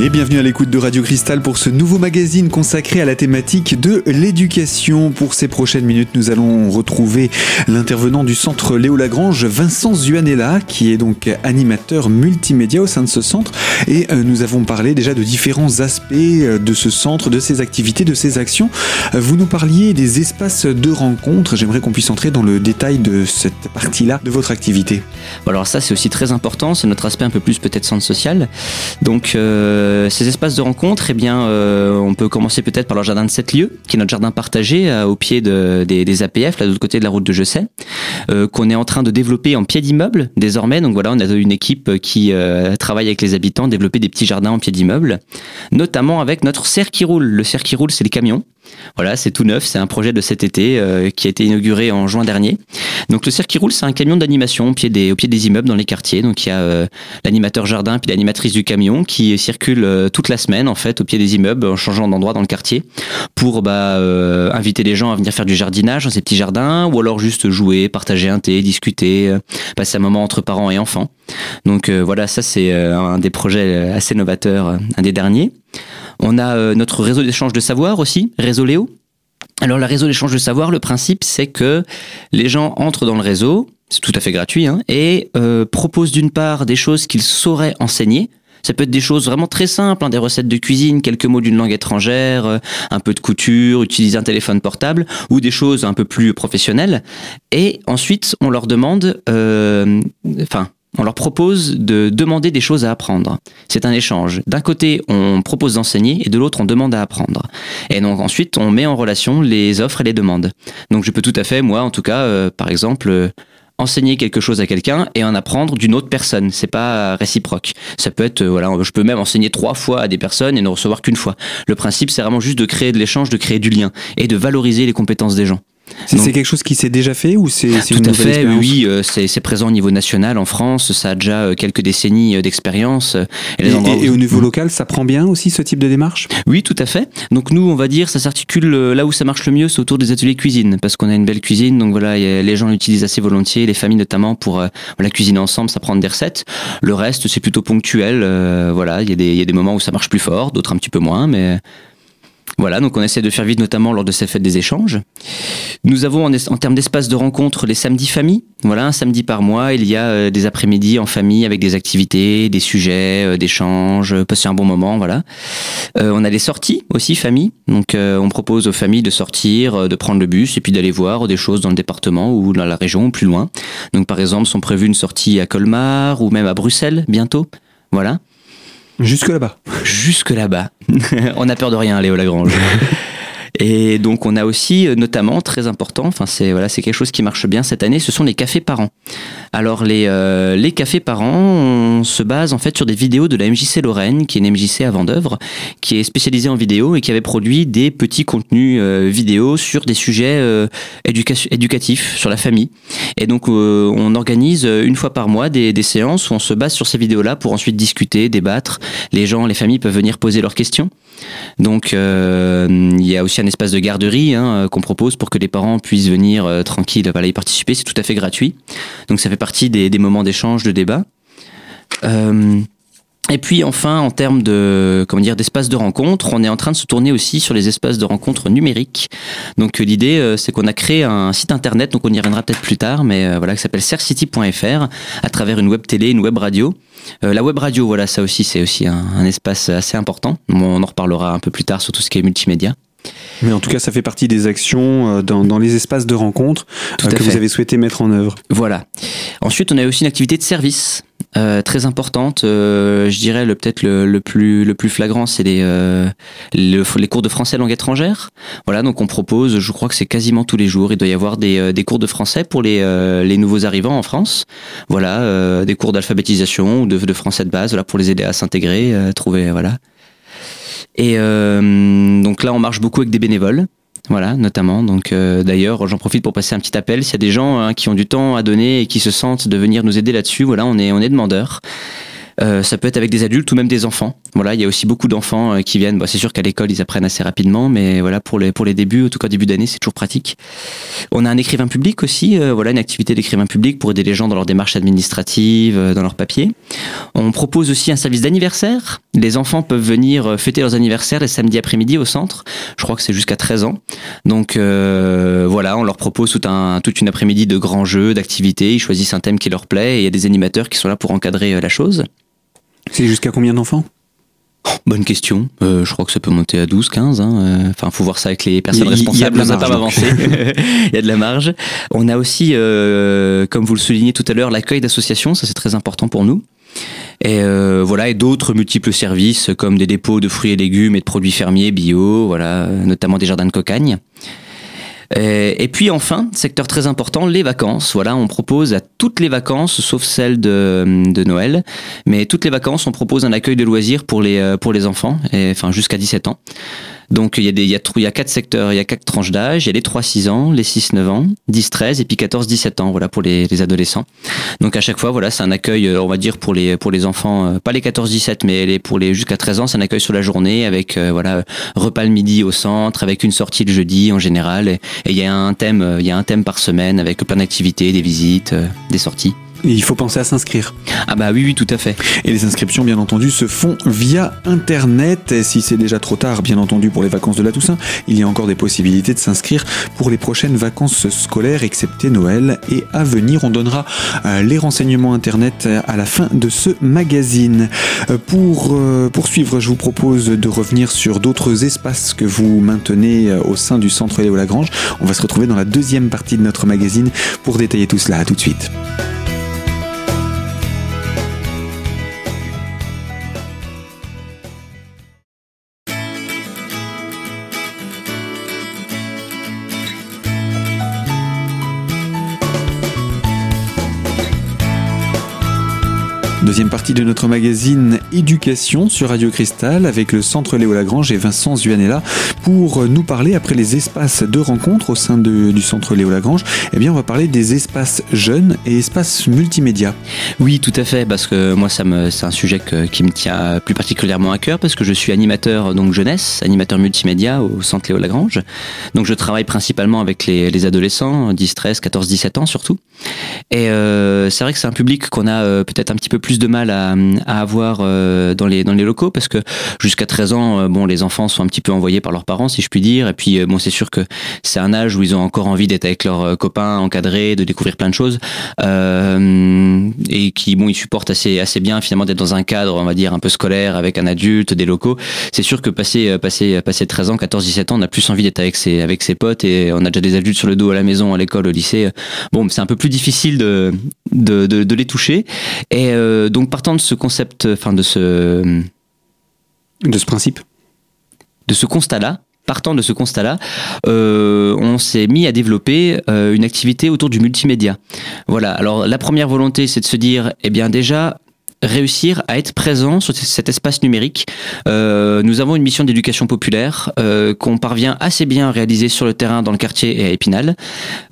Et bienvenue à l'écoute de Radio Cristal pour ce nouveau magazine consacré à la thématique de l'éducation. Pour ces prochaines minutes, nous allons retrouver l'intervenant du centre Léo Lagrange, Vincent Zuanella, qui est donc animateur multimédia au sein de ce centre. Et euh, nous avons parlé déjà de différents aspects euh, de ce centre, de ses activités, de ses actions. Euh, vous nous parliez des espaces de rencontre. J'aimerais qu'on puisse entrer dans le détail de cette partie-là de votre activité. Alors ça, c'est aussi très important. C'est notre aspect un peu plus peut-être centre social. Donc ces espaces de rencontre, eh euh, on peut commencer peut-être par le jardin de 7 lieux, qui est notre jardin partagé euh, au pied de, des, APF, de l'autre côté de la route de Jessay, qu'on est en train de développer en pied d'immeuble désormais. Donc voilà, on a une équipe qui travaille avec les habitants, développer des petits jardins en pied d'immeuble, notamment avec notre cerf qui roule. Le cerf qui roule, c'est les camions. Voilà, c'est tout neuf, c'est un projet de cet été euh, qui a été inauguré en juin dernier. Donc le cirque qui roule, c'est un camion d'animation au pied des au pied des immeubles dans les quartiers. Donc il y a euh, l'animateur jardin puis l'animatrice du camion qui circule euh, toute la semaine en fait au pied des immeubles en changeant d'endroit dans le quartier pour bah, inviter les gens à venir faire du jardinage dans ces petits jardins ou alors juste jouer, partager un thé, discuter, passer un moment entre parents et enfants. Donc voilà, ça c'est un des projets assez novateurs, un des derniers. On a euh, notre réseau d'échange de savoir aussi, Réseau Léo. Alors le réseau d'échange de savoir, le principe c'est que les gens entrent dans le réseau, c'est tout à fait gratuit, hein, et euh, proposent d'une part des choses qu'ils sauraient enseigner, ça peut être des choses vraiment très simples, hein, des recettes de cuisine, quelques mots d'une langue étrangère, euh, un peu de couture, utiliser un téléphone portable, ou des choses un peu plus professionnelles. Et ensuite, on leur demande, enfin, on leur propose de demander des choses à apprendre. C'est un échange. D'un côté, on propose d'enseigner et de l'autre, on demande à apprendre. Et donc ensuite, on met en relation les offres et les demandes. Donc je peux tout à fait, moi en tout cas, euh, par exemple, euh, enseigner quelque chose à quelqu'un et en apprendre d'une autre personne. C'est pas réciproque. Ça peut être, euh, voilà, je peux même enseigner trois fois à des personnes et ne recevoir qu'une fois. Le principe, c'est vraiment juste de créer de l'échange, de créer du lien et de valoriser les compétences des gens. C'est quelque chose qui s'est déjà fait ou c'est Tout à fait, oui, euh, c'est présent au niveau national en France, ça a déjà euh, quelques décennies euh, d'expérience. Et, et, au niveau local, ça prend bien aussi ce type de démarche? Oui, tout à fait. Donc nous, on va dire, ça s'articule là où ça marche le mieux, c'est autour des ateliers cuisine, parce qu'on a une belle cuisine, donc voilà, les gens l'utilisent assez volontiers, les familles notamment pour la cuisiner ensemble, ça prend des recettes. Le reste, c'est plutôt ponctuel, voilà, il y, y, a des moments où ça marche plus fort, d'autres un petit peu moins, mais voilà, donc on essaie de faire vite notamment lors de ces fêtes des échanges. Nous avons en, en termes d'espace de rencontre les samedis famille. Voilà, un samedi par mois, il y a euh, des après-midi en famille avec des activités, des sujets, euh, d'échanges, euh, passer un bon moment, voilà. on a les sorties aussi famille. Donc on propose aux familles de sortir, de prendre le bus et puis d'aller voir des choses dans le département ou dans la région ou plus loin. Donc par exemple, sont prévues une sortie à Colmar ou même à Bruxelles bientôt. Voilà. Jusque là-bas. Jusque là-bas. on a peur de rien, Léo Lagrange. Et donc on a aussi euh, notamment très important, enfin c'est voilà c'est quelque chose qui marche bien cette année, ce sont les cafés parents. Alors les euh, les cafés parents, on se base en fait sur des vidéos de la MJC Lorraine, qui est une MJC à Vendœuvre, qui est spécialisée en vidéo et qui avait produit des petits contenus euh, vidéo sur des sujets éducatifs sur la famille. Et donc on organise une fois par mois des, des séances où on se base sur ces vidéos là pour ensuite discuter, débattre. Les gens, les familles peuvent venir poser leurs questions. Donc il y a aussi un espace de garderie hein, euh, qu'on propose pour que les parents puissent venir euh, tranquilles y participer. C'est tout à fait gratuit. Donc ça fait partie des, moments d'échange, de débat. Euh, et puis enfin, en termes de comment dire d'espace de rencontre, on est en train de se tourner aussi sur les espaces de rencontre numériques. Donc l'idée, c'est qu'on a créé un site internet, donc on y reviendra peut-être plus tard, mais voilà, qui s'appelle sercity.fr, à travers une web télé, une web radio. la web radio, voilà, ça aussi, c'est aussi un, espace assez important. On en reparlera un peu plus tard sur tout ce qui est multimédia. Mais en tout cas, ça fait partie des actions euh, dans, dans les espaces de rencontre euh, que vous avez souhaité mettre en œuvre. Voilà. Ensuite, on a aussi une activité de service euh, très importante. Euh, je dirais le peut-être le, le, plus le plus flagrant, c'est les euh, les cours de français langue étrangère. Voilà, donc on propose, je crois que c'est quasiment tous les jours. Il doit y avoir des, des cours de français pour les les nouveaux arrivants en France. Voilà, des cours d'alphabétisation ou de, de français de base, voilà, pour les aider à s'intégrer, trouver voilà. Et euh, donc là, on marche beaucoup avec des bénévoles. Voilà, notamment. Donc, euh, d'ailleurs, j'en profite pour passer un petit appel. S'il y a des gens hein, qui ont du temps à donner et qui se sentent de venir nous aider là-dessus, voilà, on est, on est demandeurs. Euh, ça peut être avec des adultes ou même des enfants. Voilà, il y a aussi beaucoup d'enfants euh, qui viennent. Bon, c'est sûr qu'à l'école ils apprennent assez rapidement, mais voilà pour les pour les débuts, en tout cas début d'année, c'est toujours pratique. On a un écrivain public aussi. Euh, voilà, une activité d'écrivain public pour aider les gens dans leur démarche administrative, euh, dans leurs papiers. On propose aussi un service d'anniversaire. Les enfants peuvent venir fêter leurs anniversaires les samedis après-midi au centre. Je crois que c'est jusqu'à 13 ans. Donc voilà, on leur propose tout un toute une après-midi de grands jeux, d'activités. Ils choisissent un thème qui leur plaît et il y a des animateurs qui sont là pour encadrer la chose. C'est jusqu'à combien d'enfants? Bonne question. Euh, je crois que ça peut monter à 12, 15. Hein. Euh, enfin, faut voir ça avec les personnes responsables. Il y a de la marge. il y a de la marge. On a aussi, euh, comme vous le soulignez tout à l'heure, l'accueil d'associations. Ça, c'est très important pour nous. Et voilà, et d'autres multiples services comme des dépôts de fruits et légumes et de produits fermiers bio, voilà, notamment des jardins de cocagne. Euh, et puis enfin, secteur très important, les vacances. Voilà, on propose à toutes les vacances, sauf celles de, Noël, mais toutes les vacances, on propose un accueil de loisirs pour les, euh, pour les enfants, et, enfin jusqu'à 17 ans. Donc il y a des il y a, il y a quatre secteurs, il y a quatre tranches d'âge, il y a les 3 6 ans, les 6 9 ans, 10 13 et puis 14 17 ans voilà pour les, les adolescents. Donc à chaque fois voilà, c'est un accueil euh, on va dire pour les pour les enfants euh, pas les 14 17 mais les pour les jusqu'à 13 ans, c'est un accueil sur la journée avec euh, voilà repas le midi au centre avec une sortie le jeudi en général et, il y a un thème il y a un thème par semaine avec plein d'activités, des visites, des sorties il faut penser à s'inscrire. Ah bah oui, oui, tout à fait. Et les inscriptions, bien entendu, se font via Internet. Et si c'est déjà trop tard, bien entendu, pour les vacances de la Toussaint, il y a encore des possibilités de s'inscrire pour les prochaines vacances scolaires, excepté Noël. Et à venir, on donnera euh, les renseignements Internet à la fin de ce magazine. Euh, pour euh, poursuivre, je vous propose de revenir sur d'autres espaces que vous maintenez au sein du centre Léo Lagrange. On va se retrouver dans la deuxième partie de notre magazine pour détailler tout cela. À tout de suite. Deuxième partie de notre magazine Éducation sur Radio Cristal avec le Centre Léo Lagrange et Vincent Zuanella pour nous parler après les espaces de rencontre au sein du Centre Léo Lagrange. Eh bien, on va parler des espaces jeunes et espaces multimédia. Oui, tout à fait, parce que moi, ça me, c'est un sujet qui me tient plus particulièrement à cœur parce que je suis animateur donc jeunesse, animateur multimédia au Centre Léo Lagrange. Donc, je travaille principalement avec les, adolescents, 10, 13, 14, 17 ans surtout. Et euh, c'est vrai que c'est un public qu'on a euh, peut-être un petit peu plus de mal à, avoir euh, dans les dans les locaux parce que jusqu'à 13 ans, euh, bon, les enfants sont un petit peu envoyés par leurs parents, si je puis dire. Et puis, euh, bon, c'est sûr que c'est un âge où ils ont encore envie d'être avec leurs copains, encadrés, de découvrir plein de choses, et qui, bon, ils supportent assez assez bien finalement d'être dans un cadre, on va dire, un peu scolaire avec un adulte, des locaux. C'est sûr que passer passer passer 13 ans, 14, 17 ans, on a plus envie d'être avec ses avec ses potes et on a déjà des adultes sur le dos à la maison, à l'école, au lycée. Bon, c'est un peu plus difficile de de, les toucher. Et donc partant de ce concept, enfin de ce de ce principe, de ce constat-là, partant de ce constat-là, euh, on s'est mis à développer euh, une activité autour du multimédia. Voilà. Alors la première volonté, c'est de se dire, eh bien déjà, réussir à être présent sur cet espace numérique. Euh, nous avons une mission d'éducation populaire euh, qu'on parvient assez bien à réaliser sur le terrain dans le quartier et à Épinal.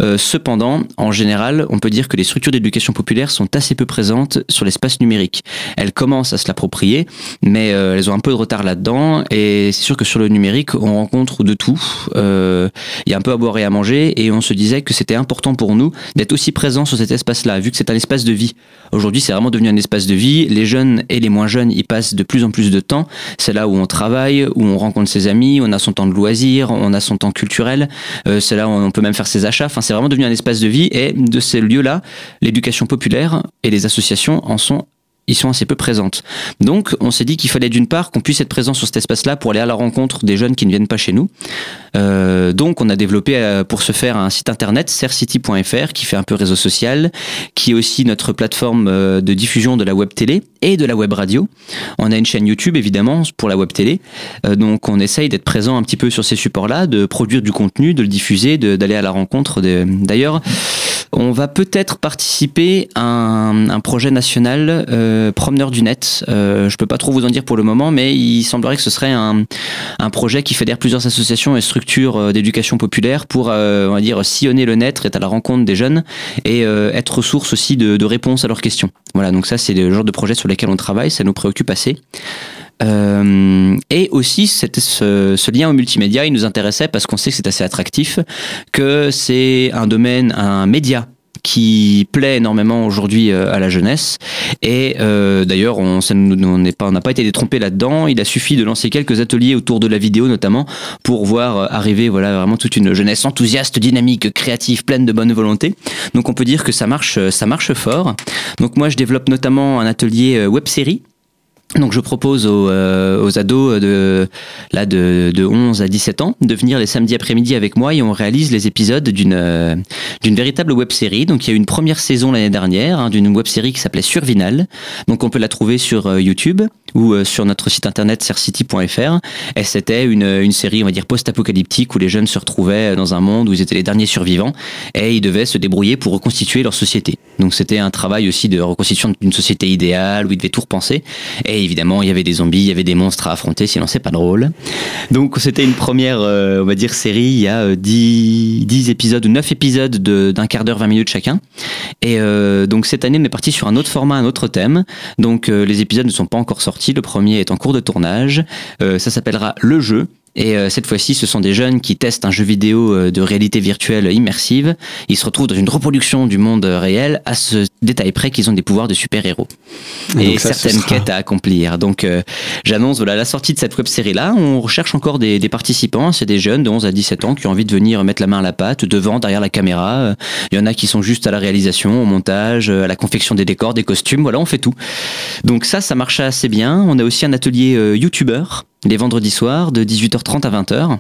Euh, cependant, en général, on peut dire que les structures d'éducation populaire sont assez peu présentes sur l'espace numérique. Elles commencent à se l'approprier, mais elles ont un peu de retard là-dedans. Et c'est sûr que sur le numérique, on rencontre de tout. Il y a un peu à boire et à manger, et on se disait que c'était important pour nous d'être aussi présent sur cet espace-là, vu que c'est un espace de vie. Aujourd'hui, c'est vraiment devenu un espace de vie les jeunes et les moins jeunes y passent de plus en plus de temps. C'est là où on travaille, où on rencontre ses amis, on a son temps de loisirs, on a son temps culturel. Euh, c'est là où on peut même faire ses achats. Enfin, c'est vraiment devenu un espace de vie. Et de ces lieux-là, l'éducation populaire et les associations en sont ils sont assez peu présentes. Donc, on s'est dit qu'il fallait d'une part qu'on puisse être présent sur cet espace-là pour aller à la rencontre des jeunes qui ne viennent pas chez nous. Euh, donc, on a développé euh, pour ce faire un site internet, sercity.fr, qui fait un peu réseau social, qui est aussi notre plateforme euh, de diffusion de la web télé et de la web radio. On a une chaîne YouTube, évidemment, pour la web télé. Euh, donc, on essaye d'être présent un petit peu sur ces supports-là, de produire du contenu, de le diffuser, d'aller à la rencontre. D'ailleurs, On va peut-être participer à un, projet national euh, promeneur du net. Euh, je peux pas trop vous en dire pour le moment, mais il semblerait que ce serait un, projet qui fédère plusieurs associations et structures euh, d'éducation populaire pour, on va dire, sillonner le net, être à la rencontre des jeunes et être source aussi de, de réponses à leurs questions. Voilà, donc ça c'est le genre de projet sur lesquels on travaille, ça nous préoccupe assez. Euh, et aussi, ce, lien au multimédia, il nous intéressait parce qu'on sait que c'est assez attractif, que c'est un domaine, un média qui plaît énormément aujourd'hui euh, à la jeunesse. Et euh, d'ailleurs, on n'a pas, pas été détrompé là-dedans. Il a suffi de lancer quelques ateliers autour de la vidéo, notamment, pour voir arriver voilà vraiment toute une jeunesse enthousiaste, dynamique, créative, pleine de bonne volonté. Donc, on peut dire que ça marche, ça marche fort. Donc, moi, je développe notamment un atelier web série donc je propose aux, euh, ados de, là de, de 11 à 17 ans de venir les samedis après-midi avec moi et on réalise les épisodes d'une euh, d'une véritable web série. Donc il y a eu une première saison l'année dernière hein, d'une web série qui s'appelait Survinal. Donc on peut la trouver sur euh, YouTube ou sur notre site internet sercity.fr. Et c'était une, série on va dire post-apocalyptique où les jeunes se retrouvaient dans un monde où ils étaient les derniers survivants et ils devaient se débrouiller pour reconstituer leur société. Donc c'était un travail aussi de reconstitution d'une société idéale où ils devaient tout repenser. Et évidemment, il y avait des zombies, il y avait des monstres à affronter, sinon c'est pas drôle. Donc c'était une première, euh, on va dire, série. Il y a 10, euh, 10 épisodes ou 9 épisodes d'un quart d'heure, 20 minutes chacun. Et euh, donc cette année, on est parti sur un autre format, un autre thème. Donc les épisodes ne sont pas encore sortis. Le premier est en cours de tournage. ça s'appellera Le jeu. Et euh, cette fois-ci, ce sont des jeunes qui testent un jeu vidéo euh, de réalité virtuelle immersive. Ils se retrouvent dans une reproduction du monde réel à ce détail près qu'ils ont des pouvoirs de super-héros. Et, certaines quêtes à accomplir. Donc euh, j'annonce voilà la sortie de cette web série là. On recherche encore des, des participants. C'est des jeunes de 11 à 17 ans qui ont envie de venir mettre la main à la pâte, devant, derrière la caméra. Il y en a qui sont juste à la réalisation, au montage, à la confection des décors, des costumes. Voilà, on fait tout. Donc ça, ça marche assez bien. On a aussi un atelier youtubeur les vendredis soirs de 18h30 à 20h.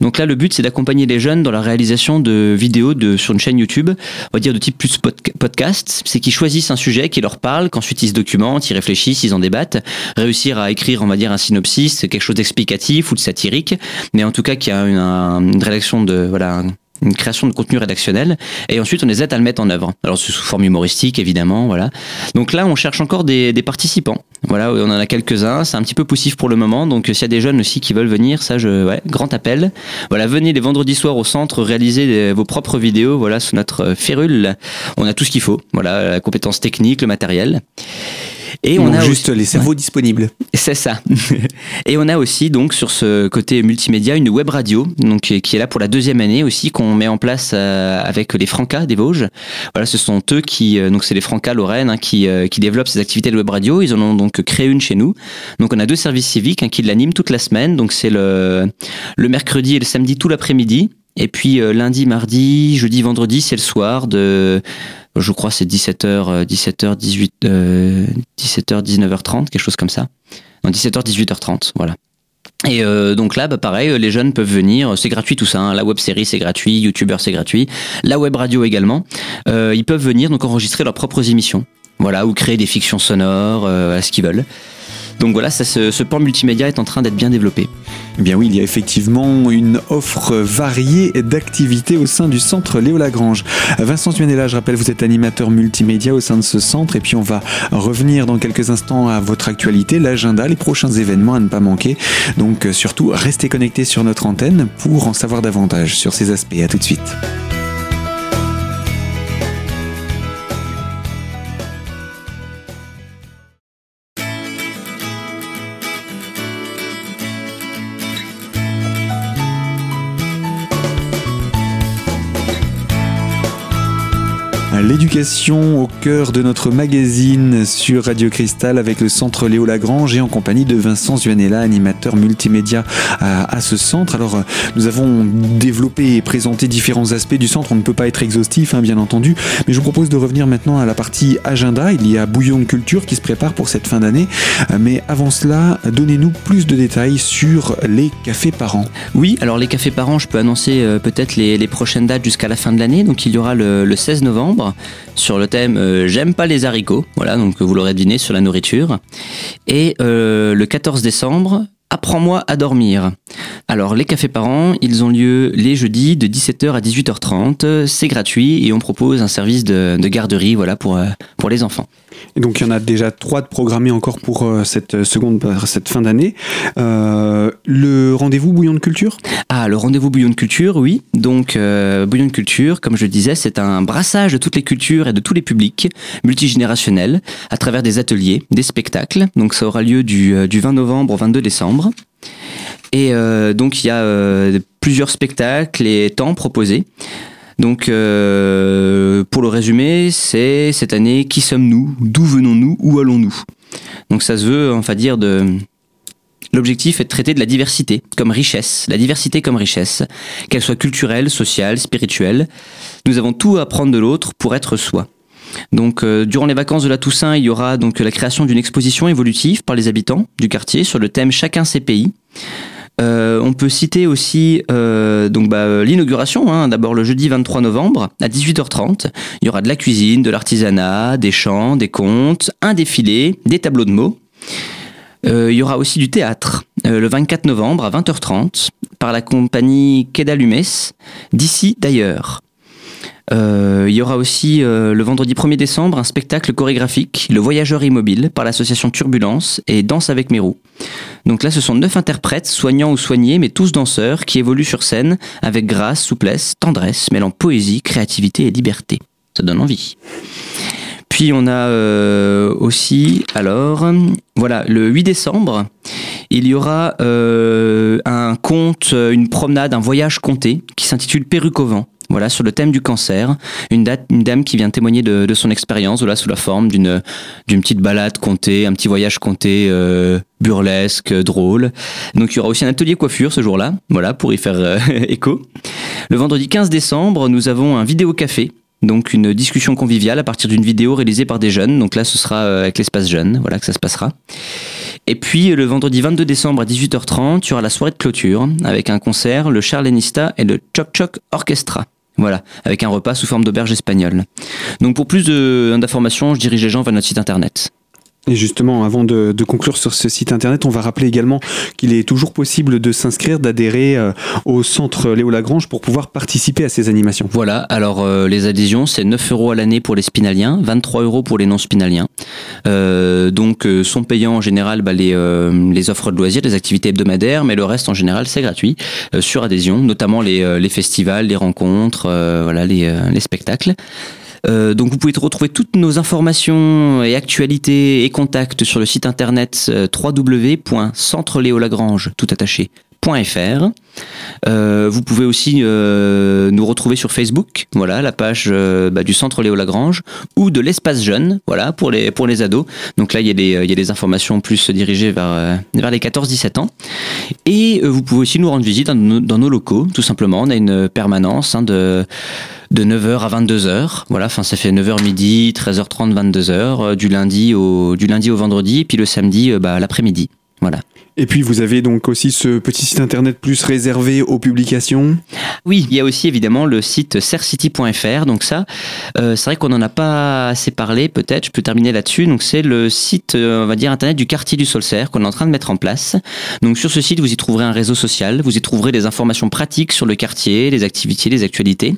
Donc là, le but, c'est d'accompagner les jeunes dans la réalisation de vidéos de, sur une chaîne YouTube, on va dire de type plus podcast. C'est qu'ils choisissent un sujet qui leur parle, qu'ensuite ils se documentent, ils réfléchissent, ils en débattent, réussir à écrire, on va dire, un synopsis, quelque chose d'explicatif ou de satirique, mais en tout cas qui a une, une rédaction de, voilà, une création de contenu rédactionnel et ensuite on les aide à le mettre en œuvre. Alors sous forme humoristique évidemment, voilà. Donc là on cherche encore des, des participants. Voilà, on en a quelques-uns, c'est un petit peu poussif pour le moment, donc s'il y a des jeunes aussi qui veulent venir, ça je ouais, grand appel. Voilà, venez les vendredis soirs au centre réaliser vos propres vidéos, voilà, sous notre férule. On a tout ce qu'il faut, voilà, la compétence technique, le matériel. Et on, a juste les cerveaux disponibles. C'est ça. Et on a aussi donc sur ce côté multimédia une web radio donc qui est là pour la deuxième année aussi qu'on met en place euh, avec les Francas des Vosges. Voilà, ce sont eux qui euh, donc c'est les Francas Lorraine hein, qui euh, qui développent ces activités de web radio. Ils en ont donc créé une chez nous. Donc on a deux services civiques hein, qui l'animent toute la semaine. Donc c'est le le mercredi et le samedi tout l'après-midi. Et puis lundi, mardi, jeudi, vendredi, c'est le soir de je crois c'est 17h, 17h, 18, 17h, 19h30, quelque chose comme ça. Non, 17h, 18h30, voilà. Et euh, donc là, bah pareil, les jeunes peuvent venir, c'est gratuit tout ça. Hein. La web série c'est gratuit, YouTuber c'est gratuit, la web radio également. Euh, ils peuvent venir donc enregistrer leurs propres émissions, voilà, ou créer des fictions sonores, euh, à ce qu'ils veulent. Donc voilà, ce, ce pan multimédia est en train d'être bien développé. Eh bien oui, il y a effectivement une offre variée d'activités au sein du centre Léo Lagrange. Vincent Suenella, je rappelle, vous êtes animateur multimédia au sein de ce centre et puis on va revenir dans quelques instants à votre actualité, l'agenda, les prochains événements à ne pas manquer. Donc surtout, restez connectés sur notre antenne pour en savoir davantage sur ces aspects. À tout de suite. L'éducation au cœur de notre magazine sur Radio Cristal avec le centre Léo Lagrange et en compagnie de Vincent Zuanella, animateur multimédia à, ce centre. Alors, nous avons développé et présenté différents aspects du centre. On ne peut pas être exhaustif, hein, bien entendu, mais je vous propose de revenir maintenant à la partie agenda. Il y a Bouillon de Culture qui se prépare pour cette fin d'année. Mais avant cela, donnez-nous plus de détails sur les cafés parents. Oui, alors les cafés parents, je peux annoncer euh, peut-être les, prochaines dates jusqu'à la fin de l'année. Donc, il y aura le 16 novembre sur le thème euh, J'aime pas les haricots. Voilà, donc vous l'aurez deviné sur la nourriture. Et euh, le 14 décembre, Apprends-moi à dormir. Alors les cafés parents, ils ont lieu les jeudis de 17h à 18h30. C'est gratuit et on propose un service de, garderie voilà, pour, euh, pour les enfants. Et donc il y en a déjà trois de programmés encore pour euh, cette seconde, cette fin d'année. Euh, le rendez-vous Bouillon de Culture? Ah, le rendez-vous Bouillon de Culture, oui. Donc Bouillon de Culture, comme je le disais, c'est un brassage de toutes les cultures et de tous les publics, multigénérationnels, à travers des ateliers, des spectacles. Donc ça aura lieu du, du 20 novembre au 22 décembre. Et euh, donc il y a euh, plusieurs spectacles et temps proposés. Donc euh, pour le résumé, c'est cette année qui sommes-nous, d'où venons-nous, où allons-nous? Donc ça se veut, va dire de L'objectif est de traiter de la diversité comme richesse, la diversité comme richesse, qu'elle soit culturelle, sociale, spirituelle. Nous avons tout à apprendre de l'autre pour être soi. Donc, euh, durant les vacances de la Toussaint, il y aura donc la création d'une exposition évolutive par les habitants du quartier sur le thème Chacun ses pays. Euh, on peut citer aussi euh, bah, l'inauguration, hein, d'abord le jeudi 23 novembre à 18h30. Il y aura de la cuisine, de l'artisanat, des chants, des contes, un défilé, des tableaux de mots. il y aura aussi du théâtre le 24 novembre à 20h30 par la compagnie Kedalumes, d'ici d'ailleurs. Euh, il y aura aussi euh, le vendredi 1er décembre un spectacle chorégraphique, Le Voyageur Immobile, par l'association Turbulence et Danse avec mes roues. Donc là, ce sont neuf interprètes, soignants ou soignés, mais tous danseurs, qui évoluent sur scène avec grâce, souplesse, tendresse, mêlant poésie, créativité et liberté. Ça donne envie. Puis on a euh, aussi, alors, voilà, le 8 décembre, il y aura un conte, une promenade, un voyage compté qui s'intitule Perruque au vent voilà, sur le thème du cancer. Une, dame qui vient témoigner de, son expérience, voilà, sous la forme d'une d'une petite balade comptée, un petit voyage compté euh, burlesque, drôle. Donc il y aura aussi un atelier coiffure ce jour-là, voilà, pour y faire euh, écho. Le vendredi 15 décembre, nous avons un vidéo café. Donc une discussion conviviale à partir d'une vidéo réalisée par des jeunes. Donc là, ce sera euh, avec l'espace jeune, voilà que ça se passera. Et puis le vendredi 22 décembre à 18h30, il y aura la soirée de clôture avec un concert, le Charlenista et le Choc Choc Orchestra. Voilà, avec un repas sous forme d'auberge espagnole. Donc pour plus d'informations, je dirige les gens vers notre site internet. Et justement, avant de, conclure sur ce site internet, on va rappeler également qu'il est toujours possible de s'inscrire, d'adhérer euh, au centre Léo Lagrange pour pouvoir participer à ces animations. Voilà, alors euh, les adhésions, c'est 9 euros à l'année pour les spinaliens, 23 euros pour les non-spinaliens. Euh, donc sont payants en général bah, les, offres de loisirs, les activités hebdomadaires, mais le reste en général c'est gratuit sur adhésion, notamment les, festivals, les rencontres, les spectacles. Euh, donc vous pouvez retrouver toutes nos informations et actualités et contacts sur le site internet euh, www.centreléolagrange tout attaché euh, vous pouvez aussi euh, nous retrouver sur Facebook, voilà, la page euh, bah, du Centre Léo Lagrange, ou de l'espace jeune, voilà, pour les, pour les ados. Donc là, il y, a des, il y a des informations plus dirigées vers, vers les 14-17 ans. Et vous pouvez aussi nous rendre visite dans nos, dans nos, locaux, tout simplement. On a une permanence hein, de de 9h à 22h. Voilà, enfin ça fait 9h midi, 13h30, 22h du lundi au du lundi au vendredi et puis le samedi bah, l'après-midi. Voilà. Et puis vous avez donc aussi ce petit site internet plus réservé aux publications. Oui, il y a aussi évidemment le site sercity.fr. Donc ça, euh, c'est vrai qu'on n'en a pas assez parlé. Peut-être, je peux terminer là-dessus. Donc c'est le site, euh, on va dire internet du quartier du Solcerre qu'on est en train de mettre en place. Donc sur ce site, vous y trouverez un réseau social. Vous y trouverez des informations pratiques sur le quartier, les activités, les actualités.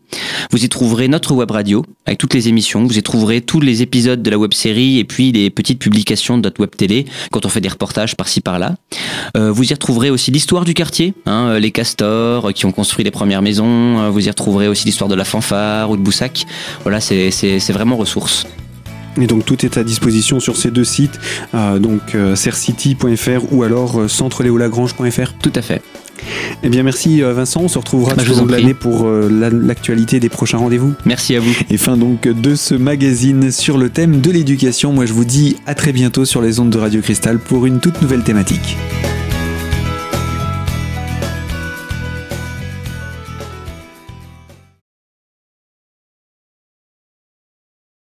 Vous y trouverez notre web radio avec toutes les émissions. Vous y trouverez tous les épisodes de la web série et puis les petites publications de notre web télé quand on fait des reportages par-ci par-là. Euh, vous y retrouverez aussi l'histoire du quartier, hein, euh, les castors euh, qui ont construit les premières maisons. vous y retrouverez aussi l'histoire de la fanfare ou de Boussac. Voilà, c'est vraiment ressource. Et donc tout est à disposition sur ces deux sites, donc sercity.fr ou alors centreléolagrange.fr. Tout à fait. Eh bien merci Vincent, on se retrouvera bah, tout au long de l'année pour l'actualité des prochains rendez-vous. Merci à vous. Et fin donc de ce magazine sur le thème de l'éducation. Moi je vous dis à très bientôt sur les ondes de Radio Cristal pour une toute nouvelle thématique.